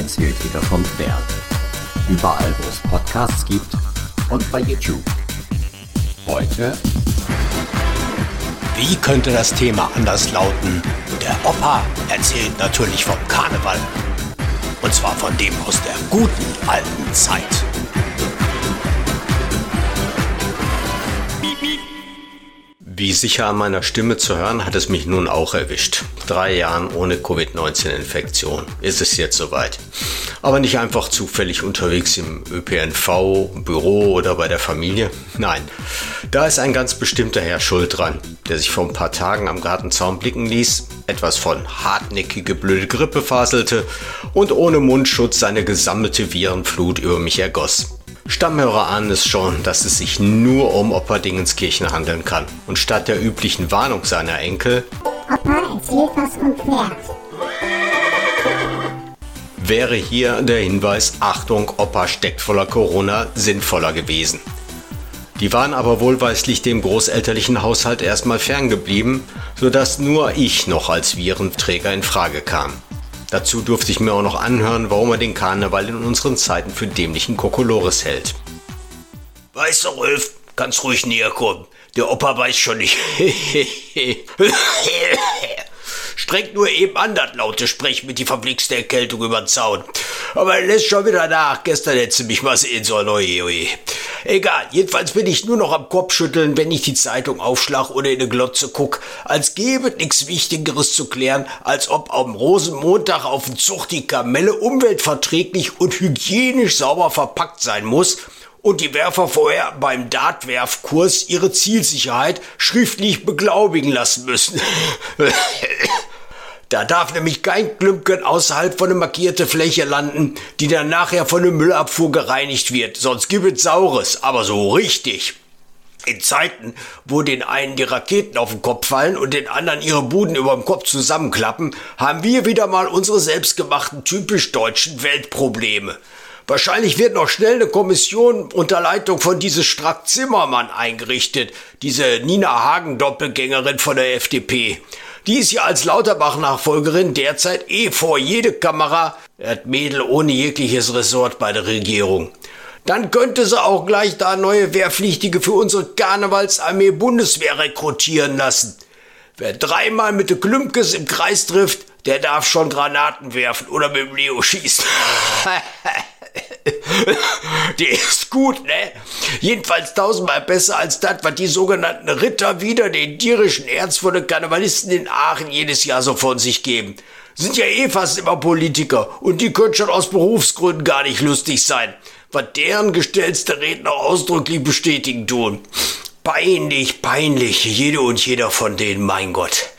erzählt jeder vom Pferd. Überall, wo es Podcasts gibt und bei YouTube. Heute. Wie könnte das Thema anders lauten? Der Opa erzählt natürlich vom Karneval. Und zwar von dem aus der guten alten Zeit. Wie sicher an meiner Stimme zu hören, hat es mich nun auch erwischt. Drei Jahren ohne Covid-19-Infektion ist es jetzt soweit. Aber nicht einfach zufällig unterwegs im ÖPNV, Büro oder bei der Familie. Nein, da ist ein ganz bestimmter Herr schuld dran, der sich vor ein paar Tagen am Gartenzaun blicken ließ, etwas von hartnäckige blöde Grippe faselte und ohne Mundschutz seine gesammelte Virenflut über mich ergoss. Stammhörer ahnen es schon, dass es sich nur um Opa Dingenskirchen handeln kann. Und statt der üblichen Warnung seiner Enkel Opa erzählt was vom Pferd. wäre hier der Hinweis, Achtung, Opa steckt voller Corona, sinnvoller gewesen. Die waren aber wohlweislich dem großelterlichen Haushalt erstmal ferngeblieben, sodass nur ich noch als Virenträger in Frage kam. Dazu durfte ich mir auch noch anhören, warum er den Karneval in unseren Zeiten für dämlichen Kokolores hält. Weißt du, Rolf, ganz ruhig näher kommen. Der Opa weiß schon nicht. Strengt nur eben an, das laute Sprech mit die verblickste Erkältung über den Zaun. Aber er lässt schon wieder nach. Gestern hätte mich mal sehen sollen. Oje, oje. Egal, jedenfalls bin ich nur noch am Kopfschütteln, wenn ich die Zeitung aufschlag oder in eine Glotze guck. Als gäbe nichts Wichtigeres zu klären, als ob am Rosenmontag auf dem Zug die Kamelle umweltverträglich und hygienisch sauber verpackt sein muss und die Werfer vorher beim Dartwerfkurs ihre Zielsicherheit schriftlich beglaubigen lassen müssen. Da darf nämlich kein Klümpchen außerhalb von einer markierte Fläche landen, die dann nachher von der Müllabfuhr gereinigt wird. Sonst gibt es Saures, aber so richtig. In Zeiten, wo den einen die Raketen auf den Kopf fallen und den anderen ihre Buden über dem Kopf zusammenklappen, haben wir wieder mal unsere selbstgemachten typisch deutschen Weltprobleme. Wahrscheinlich wird noch schnell eine Kommission unter Leitung von dieses Strack Zimmermann eingerichtet, diese Nina Hagen Doppelgängerin von der FDP. Die ist ja als Lauterbach-Nachfolgerin derzeit eh vor jede Kamera, das Mädel ohne jegliches Ressort bei der Regierung. Dann könnte sie auch gleich da neue Wehrpflichtige für unsere Karnevalsarmee Bundeswehr rekrutieren lassen. Wer dreimal mit de Klümpkes im Kreis trifft, der darf schon Granaten werfen oder mit dem Leo schießen. Die ist gut, ne? Jedenfalls tausendmal besser als das, was die sogenannten Ritter wieder den tierischen Ernst von den Karnevalisten in Aachen jedes Jahr so von sich geben. Sind ja eh fast immer Politiker und die können schon aus Berufsgründen gar nicht lustig sein, was deren gestellte Redner ausdrücklich bestätigen tun. Peinlich, peinlich, jede und jeder von denen, mein Gott.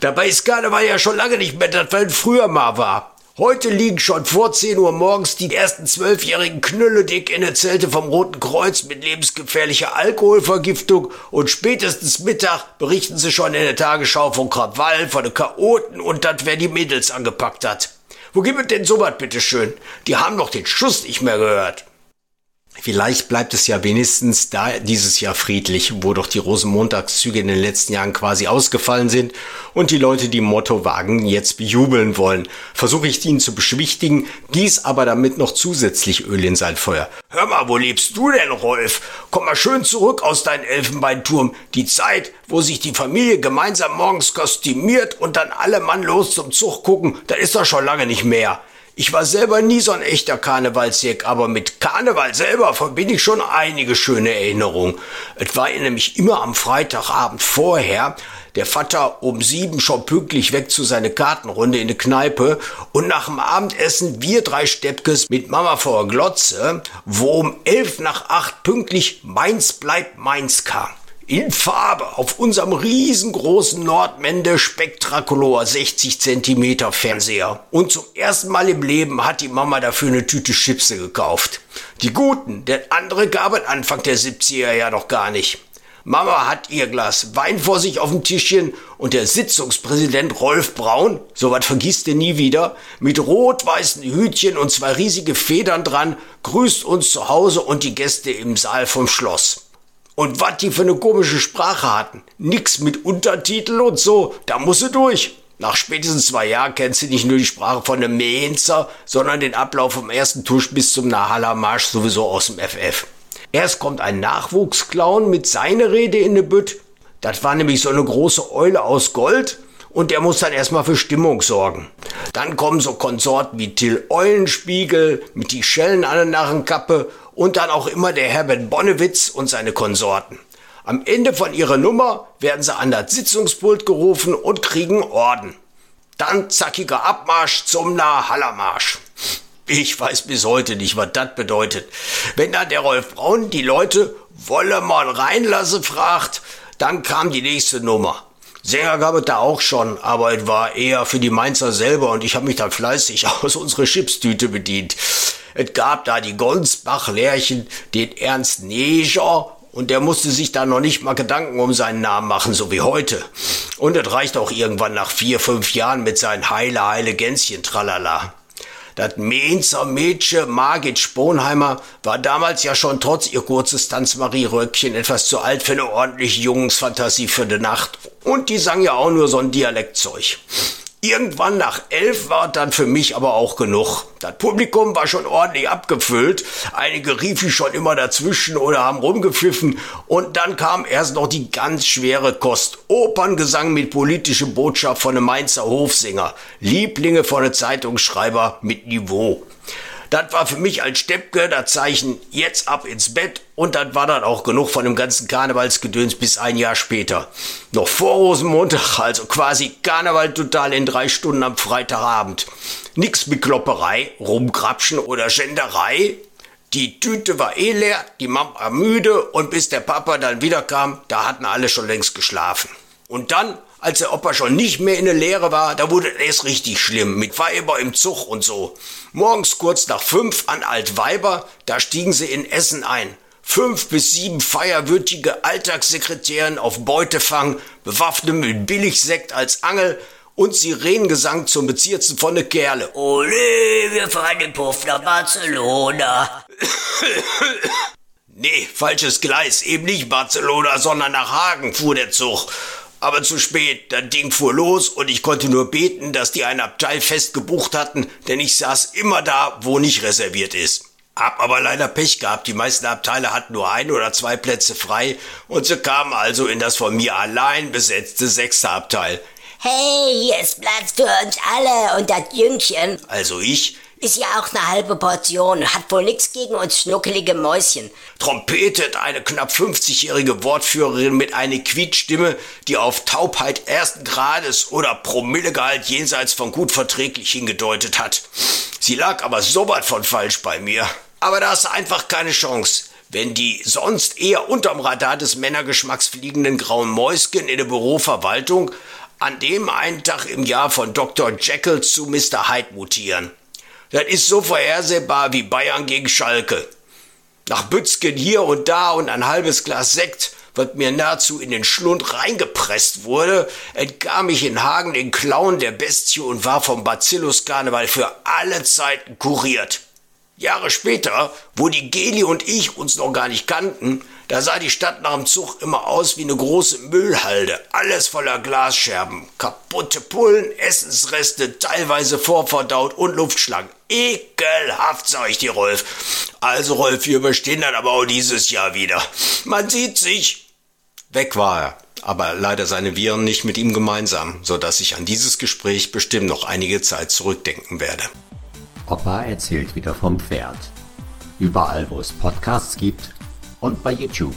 Dabei ist Karneval ja schon lange nicht mehr das, was früher mal war. Heute liegen schon vor 10 Uhr morgens die ersten zwölfjährigen Knülle dick in der Zelte vom Roten Kreuz mit lebensgefährlicher Alkoholvergiftung und spätestens Mittag berichten sie schon in der Tagesschau von Krawall, von den Chaoten und das, wer die Mädels angepackt hat. Wo gibt es denn sowas, bitteschön? Die haben doch den Schuss nicht mehr gehört. Vielleicht bleibt es ja wenigstens da dieses Jahr friedlich, wo doch die Rosenmontagszüge in den letzten Jahren quasi ausgefallen sind und die Leute die Mottowagen jetzt bejubeln wollen. Versuche ich ihn zu beschwichtigen, gieß aber damit noch zusätzlich Öl in sein Feuer. Hör mal, wo lebst du denn, Rolf? Komm mal schön zurück aus deinem Elfenbeinturm. Die Zeit, wo sich die Familie gemeinsam morgens kostümiert und dann alle Mann los zum Zug gucken, das ist doch schon lange nicht mehr. Ich war selber nie so ein echter Karnevalsjäger, aber mit Karneval selber verbinde ich schon einige schöne Erinnerungen. Es war nämlich immer am Freitagabend vorher, der Vater um sieben schon pünktlich weg zu seiner Kartenrunde in die Kneipe und nach dem Abendessen wir drei Steppkes mit Mama vor Glotze, wo um elf nach acht pünktlich Mainz bleibt Mainz kam in Farbe auf unserem riesengroßen Nordmende Spektracolor 60 Zentimeter Fernseher. Und zum ersten Mal im Leben hat die Mama dafür eine Tüte Chipse gekauft. Die guten, denn andere gab es Anfang der 70er ja noch gar nicht. Mama hat ihr Glas Wein vor sich auf dem Tischchen und der Sitzungspräsident Rolf Braun, sowas vergisst ihr nie wieder, mit rot-weißen Hütchen und zwei riesige Federn dran, grüßt uns zu Hause und die Gäste im Saal vom Schloss. Und was die für eine komische Sprache hatten. Nix mit Untertitel und so. Da muss sie durch. Nach spätestens zwei Jahren kennst du nicht nur die Sprache von einem Mainzer, sondern den Ablauf vom ersten Tusch bis zum Nahaler Marsch sowieso aus dem FF. Erst kommt ein Nachwuchsclown mit seiner Rede in de Bütt. Das war nämlich so eine große Eule aus Gold und der muss dann erstmal für Stimmung sorgen. Dann kommen so Konsorten wie Till Eulenspiegel mit die Schellen an der Narrenkappe und dann auch immer der Herbert Bonnewitz und seine Konsorten. Am Ende von ihrer Nummer werden sie an das Sitzungspult gerufen und kriegen Orden. Dann zackiger Abmarsch zum Nahallermarsch. Ich weiß bis heute nicht, was das bedeutet. Wenn dann der Rolf Braun die Leute wolle mal reinlasse fragt, dann kam die nächste Nummer. Sänger gab es da auch schon, aber es war eher für die Mainzer selber und ich habe mich dann fleißig aus unserer Chipstüte bedient. Es gab da die Gonsbach-Lärchen, den Ernst Neger und der musste sich da noch nicht mal Gedanken um seinen Namen machen, so wie heute. Und es reicht auch irgendwann nach vier, fünf Jahren mit seinen Heile, Heile Gänschen, tralala. Das Mainzer Mädchen Margit Sponheimer war damals ja schon trotz ihr kurzes Tanzmarie-Röckchen etwas zu alt für eine ordentliche Jungsfantasie für die Nacht. Und die sang ja auch nur so ein Dialektzeug. Irgendwann nach elf war dann für mich aber auch genug. Das Publikum war schon ordentlich abgefüllt. Einige riefen schon immer dazwischen oder haben rumgepfiffen. Und dann kam erst noch die ganz schwere Kost. Operngesang mit politischer Botschaft von einem Mainzer Hofsänger. Lieblinge von einem Zeitungsschreiber mit Niveau. Das war für mich als Steppke das Zeichen, jetzt ab ins Bett und das war dann auch genug von dem ganzen Karnevalsgedöns bis ein Jahr später. Noch vor Rosenmontag, also quasi Karneval total in drei Stunden am Freitagabend. Nix mit Klopperei, Rumkrapschen oder Schenderei. Die Tüte war eh leer, die Mama müde und bis der Papa dann wiederkam, da hatten alle schon längst geschlafen. Und dann als der Opa schon nicht mehr in der Lehre war, da wurde es richtig schlimm, mit Weiber im Zug und so. Morgens kurz nach fünf an Altweiber, da stiegen sie in Essen ein. Fünf bis sieben feierwürdige Alltagssekretären auf Beutefang, bewaffnet mit Billigsekt als Angel und Sirenengesang zum Bezirzen von de Kerle. Ole, wir fahren den Puff nach Barcelona. nee, falsches Gleis, eben nicht Barcelona, sondern nach Hagen fuhr der Zug aber zu spät. Das Ding fuhr los und ich konnte nur beten, dass die ein Abteil fest gebucht hatten, denn ich saß immer da, wo nicht reserviert ist. Hab aber leider Pech gehabt. Die meisten Abteile hatten nur ein oder zwei Plätze frei und sie kamen also in das von mir allein besetzte sechste Abteil. Hey, hier ist Platz für uns alle und das Jüngchen. Also ich, ist ja auch eine halbe Portion, hat wohl nichts gegen uns schnuckelige Mäuschen. Trompetet eine knapp 50-jährige Wortführerin mit einer Quietstimme, die auf Taubheit ersten Grades oder Promillegehalt jenseits von gut verträglich hingedeutet hat. Sie lag aber so weit von falsch bei mir. Aber da ist einfach keine Chance. Wenn die sonst eher unterm Radar des Männergeschmacks fliegenden grauen Mäuschen in der Büroverwaltung an dem einen Tag im Jahr von Dr. Jekyll zu Mr. Hyde mutieren. Das ist so vorhersehbar wie Bayern gegen Schalke. Nach Bützgen hier und da und ein halbes Glas Sekt, was mir nahezu in den Schlund reingepresst wurde, entkam ich in Hagen den Klauen der Bestie und war vom Bacillus-Karneval für alle Zeiten kuriert. Jahre später, wo die Geli und ich uns noch gar nicht kannten, da sah die Stadt nach dem Zug immer aus wie eine große Müllhalde. Alles voller Glasscherben, kaputte Pullen, Essensreste, teilweise vorverdaut und Luftschlangen. Ekelhaft, sag ich dir, Rolf. Also, Rolf, wir überstehen dann aber auch dieses Jahr wieder. Man sieht sich. Weg war er, aber leider seine Viren nicht mit ihm gemeinsam, so dass ich an dieses Gespräch bestimmt noch einige Zeit zurückdenken werde. Opa erzählt wieder vom Pferd. Überall, wo es Podcasts gibt On by YouTube.